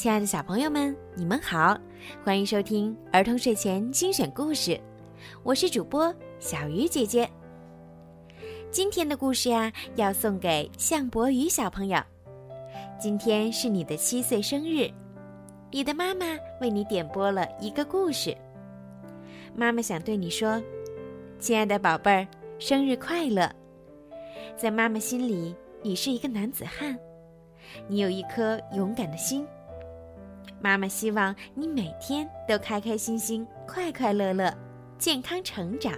亲爱的小朋友们，你们好，欢迎收听儿童睡前精选故事，我是主播小鱼姐姐。今天的故事呀，要送给向博宇小朋友。今天是你的七岁生日，你的妈妈为你点播了一个故事。妈妈想对你说，亲爱的宝贝儿，生日快乐！在妈妈心里，你是一个男子汉，你有一颗勇敢的心。妈妈希望你每天都开开心心、快快乐乐、健康成长。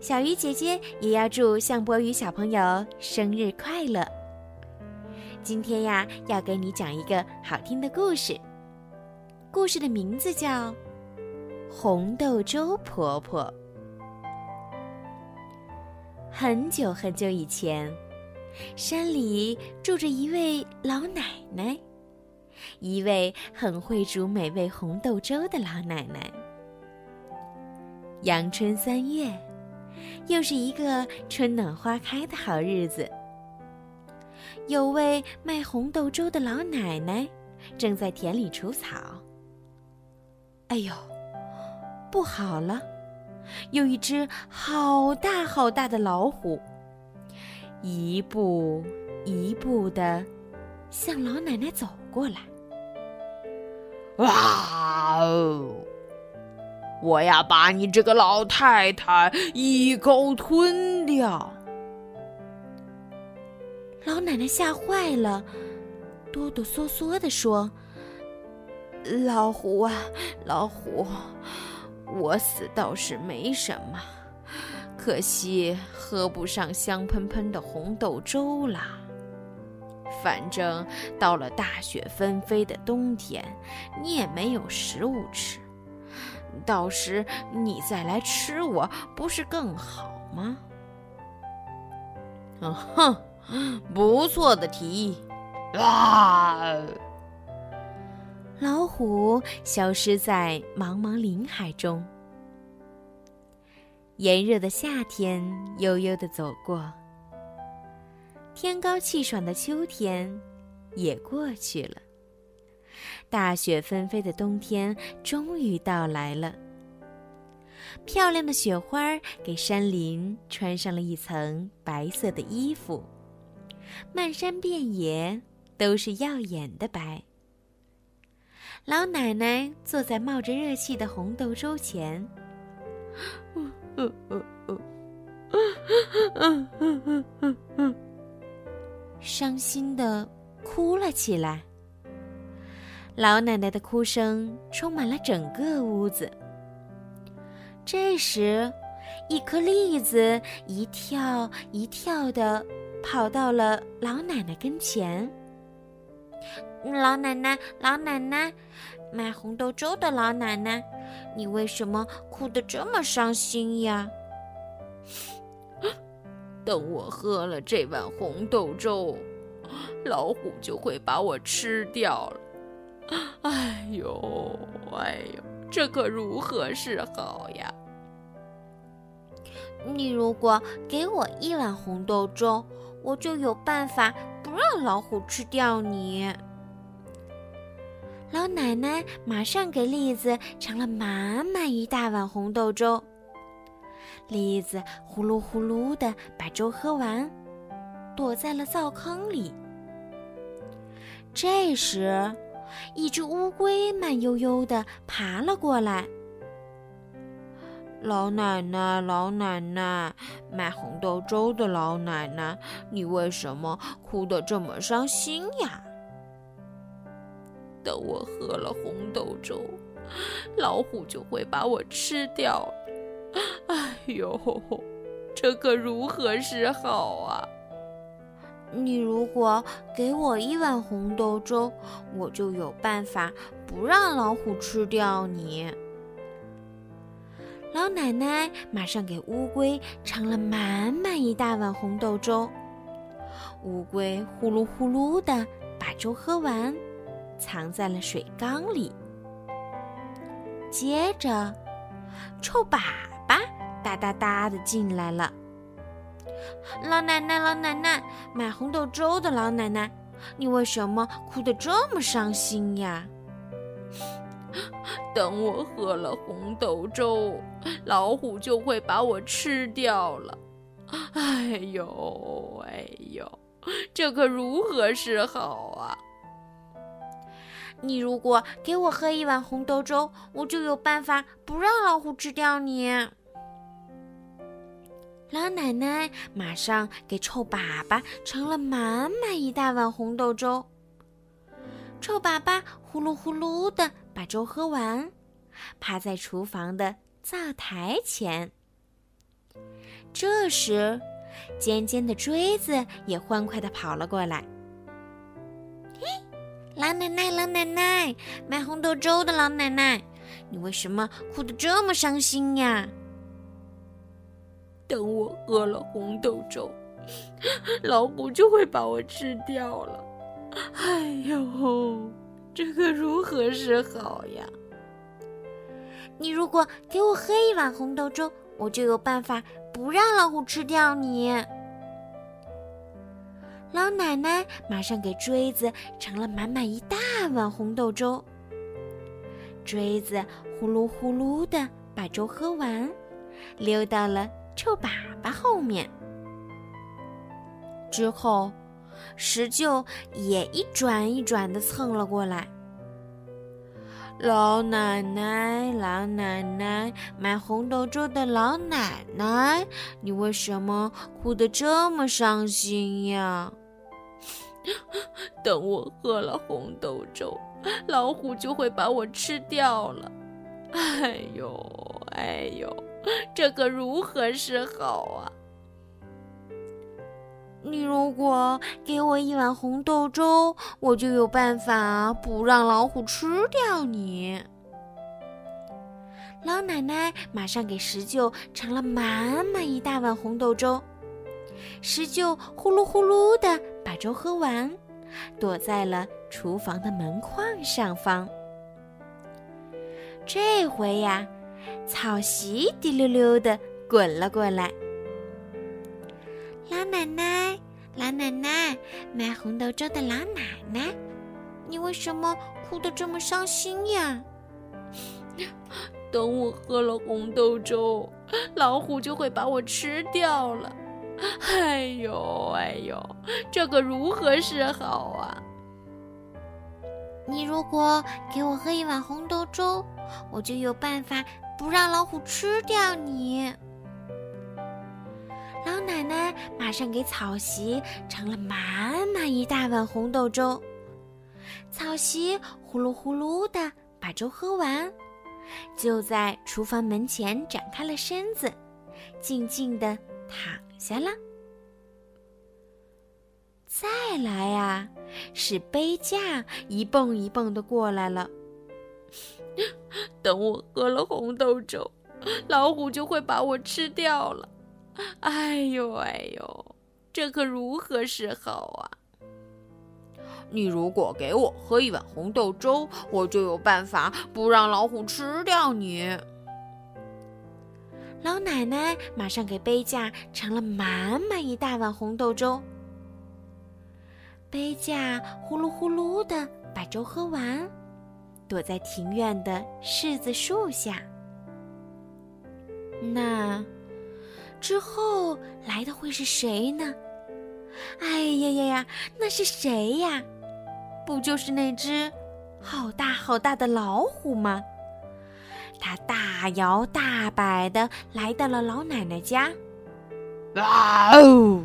小鱼姐姐也要祝向博宇小朋友生日快乐。今天呀，要给你讲一个好听的故事。故事的名字叫《红豆粥婆婆》。很久很久以前，山里住着一位老奶奶。一位很会煮美味红豆粥的老奶奶。阳春三月，又是一个春暖花开的好日子。有位卖红豆粥的老奶奶正在田里除草。哎呦，不好了！有一只好大好大的老虎，一步一步的向老奶奶走过来。哇哦！我要把你这个老太太一口吞掉！老奶奶吓坏了，哆哆嗦嗦地说：“老虎啊，老虎，我死倒是没什么，可惜喝不上香喷喷的红豆粥了。”反正到了大雪纷飞的冬天，你也没有食物吃，到时你再来吃我，不是更好吗？嗯哼，不错的提议。啊！老虎消失在茫茫林海中。炎热的夏天悠悠的走过。天高气爽的秋天也过去了，大雪纷飞的冬天终于到来了。漂亮的雪花给山林穿上了一层白色的衣服，漫山遍野都是耀眼的白。老奶奶坐在冒着热气的红豆粥前。伤心的哭了起来。老奶奶的哭声充满了整个屋子。这时，一颗栗子一跳一跳的跑到了老奶奶跟前。老奶奶，老奶奶，卖红豆粥的老奶奶，你为什么哭得这么伤心呀？等我喝了这碗红豆粥，老虎就会把我吃掉了。哎呦，哎呦，这可如何是好呀？你如果给我一碗红豆粥，我就有办法不让老虎吃掉你。老奶奶马上给栗子盛了满满一大碗红豆粥。栗子呼噜呼噜的把粥喝完，躲在了灶坑里。这时，一只乌龟慢悠悠的爬了过来。老奶奶，老奶奶，卖红豆粥的老奶奶，你为什么哭得这么伤心呀？等我喝了红豆粥，老虎就会把我吃掉。哎呦，这可如何是好啊！你如果给我一碗红豆粥，我就有办法不让老虎吃掉你。老奶奶马上给乌龟盛了满满一大碗红豆粥，乌龟呼噜呼噜的把粥喝完，藏在了水缸里。接着，臭粑粑哒哒哒的进来了。老奶奶，老奶奶，买红豆粥的老奶奶，你为什么哭得这么伤心呀？等我喝了红豆粥，老虎就会把我吃掉了。哎呦，哎呦，这可如何是好啊？你如果给我喝一碗红豆粥，我就有办法不让老虎吃掉你。老奶奶马上给臭粑粑盛了满满一大碗红豆粥。臭粑粑呼噜呼噜的把粥喝完，趴在厨房的灶台前。这时，尖尖的锥子也欢快的跑了过来。嘿，老奶奶，老奶奶，卖红豆粥的老奶奶，你为什么哭得这么伤心呀？等我喝了红豆粥，老虎就会把我吃掉了。哎呦，这可如何是好呀？你如果给我喝一碗红豆粥，我就有办法不让老虎吃掉你。老奶奶马上给锥子盛了满满一大碗红豆粥。锥子呼噜呼噜的把粥喝完，溜到了臭粑粑后面。之后。石臼也一转一转的蹭了过来。老奶奶，老奶奶，卖红豆粥的老奶奶，你为什么哭得这么伤心呀？等我喝了红豆粥，老虎就会把我吃掉了。哎呦，哎呦，这可如何是好啊？你如果给我一碗红豆粥，我就有办法不让老虎吃掉你。老奶奶马上给石臼盛了满满一大碗红豆粥，石臼呼噜呼噜的把粥喝完，躲在了厨房的门框上方。这回呀，草席滴溜溜的滚了过来。老奶奶，老奶奶，卖红豆粥的老奶奶，你为什么哭得这么伤心呀？等我喝了红豆粥，老虎就会把我吃掉了。哎呦，哎呦，这可如何是好啊？你如果给我喝一碗红豆粥，我就有办法不让老虎吃掉你。老奶奶马上给草席盛了满满一大碗红豆粥，草席呼噜呼噜的把粥喝完，就在厨房门前展开了身子，静静的躺下了。再来呀，是杯架一蹦一蹦的过来了。等我喝了红豆粥，老虎就会把我吃掉了。哎呦哎呦，这可如何是好啊？你如果给我喝一碗红豆粥，我就有办法不让老虎吃掉你。老奶奶马上给杯架盛了满满一大碗红豆粥，杯架呼噜呼噜的把粥喝完，躲在庭院的柿子树下。那。之后来的会是谁呢？哎呀呀呀，那是谁呀？不就是那只好大好大的老虎吗？它大摇大摆的来到了老奶奶家。啊哦，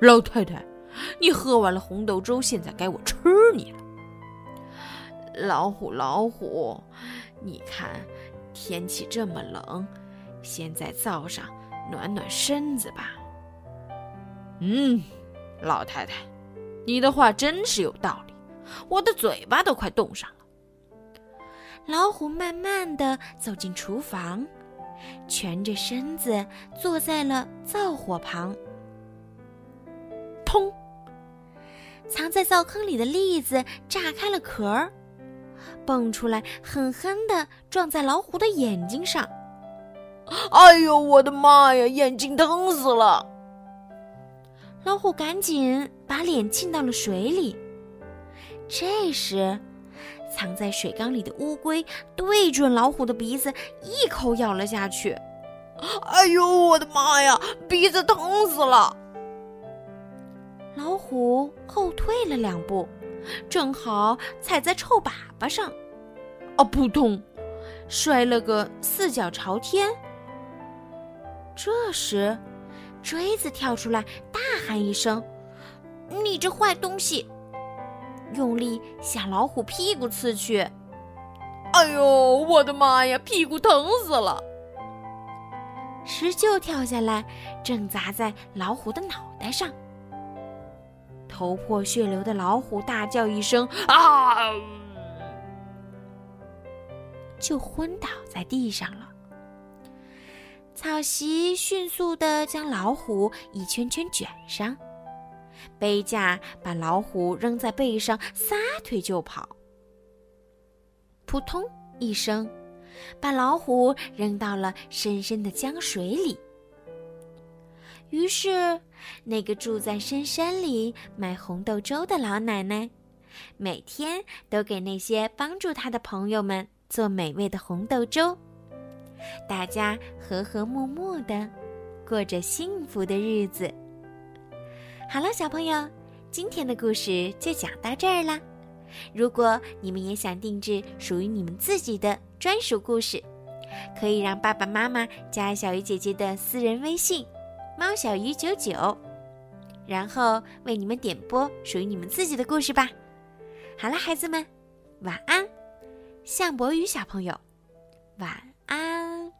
老太太，你喝完了红豆粥，现在该我吃你了。老虎，老虎，你看天气这么冷，先在灶上。暖暖身子吧。嗯，老太太，你的话真是有道理，我的嘴巴都快冻上了。老虎慢慢的走进厨房，蜷着身子坐在了灶火旁。砰！藏在灶坑里的栗子炸开了壳儿，蹦出来，狠狠的撞在老虎的眼睛上。哎呦，我的妈呀！眼睛疼死了。老虎赶紧把脸浸到了水里。这时，藏在水缸里的乌龟对准老虎的鼻子一口咬了下去。哎呦，我的妈呀，鼻子疼死了！老虎后退了两步，正好踩在臭粑粑上，啊，扑通，摔了个四脚朝天。这时，锥子跳出来，大喊一声：“你这坏东西！”用力向老虎屁股刺去。哎呦，我的妈呀，屁股疼死了！石臼跳下来，正砸在老虎的脑袋上。头破血流的老虎大叫一声“啊”，就昏倒在地上了。草席迅速地将老虎一圈圈卷上，背架把老虎扔在背上，撒腿就跑。扑通一声，把老虎扔到了深深的江水里。于是，那个住在深山里卖红豆粥的老奶奶，每天都给那些帮助她的朋友们做美味的红豆粥。大家和和睦睦的过着幸福的日子。好了，小朋友，今天的故事就讲到这儿啦。如果你们也想定制属于你们自己的专属故事，可以让爸爸妈妈加小鱼姐姐的私人微信“猫小鱼九九”，然后为你们点播属于你们自己的故事吧。好了，孩子们，晚安。向博宇小朋友，晚安。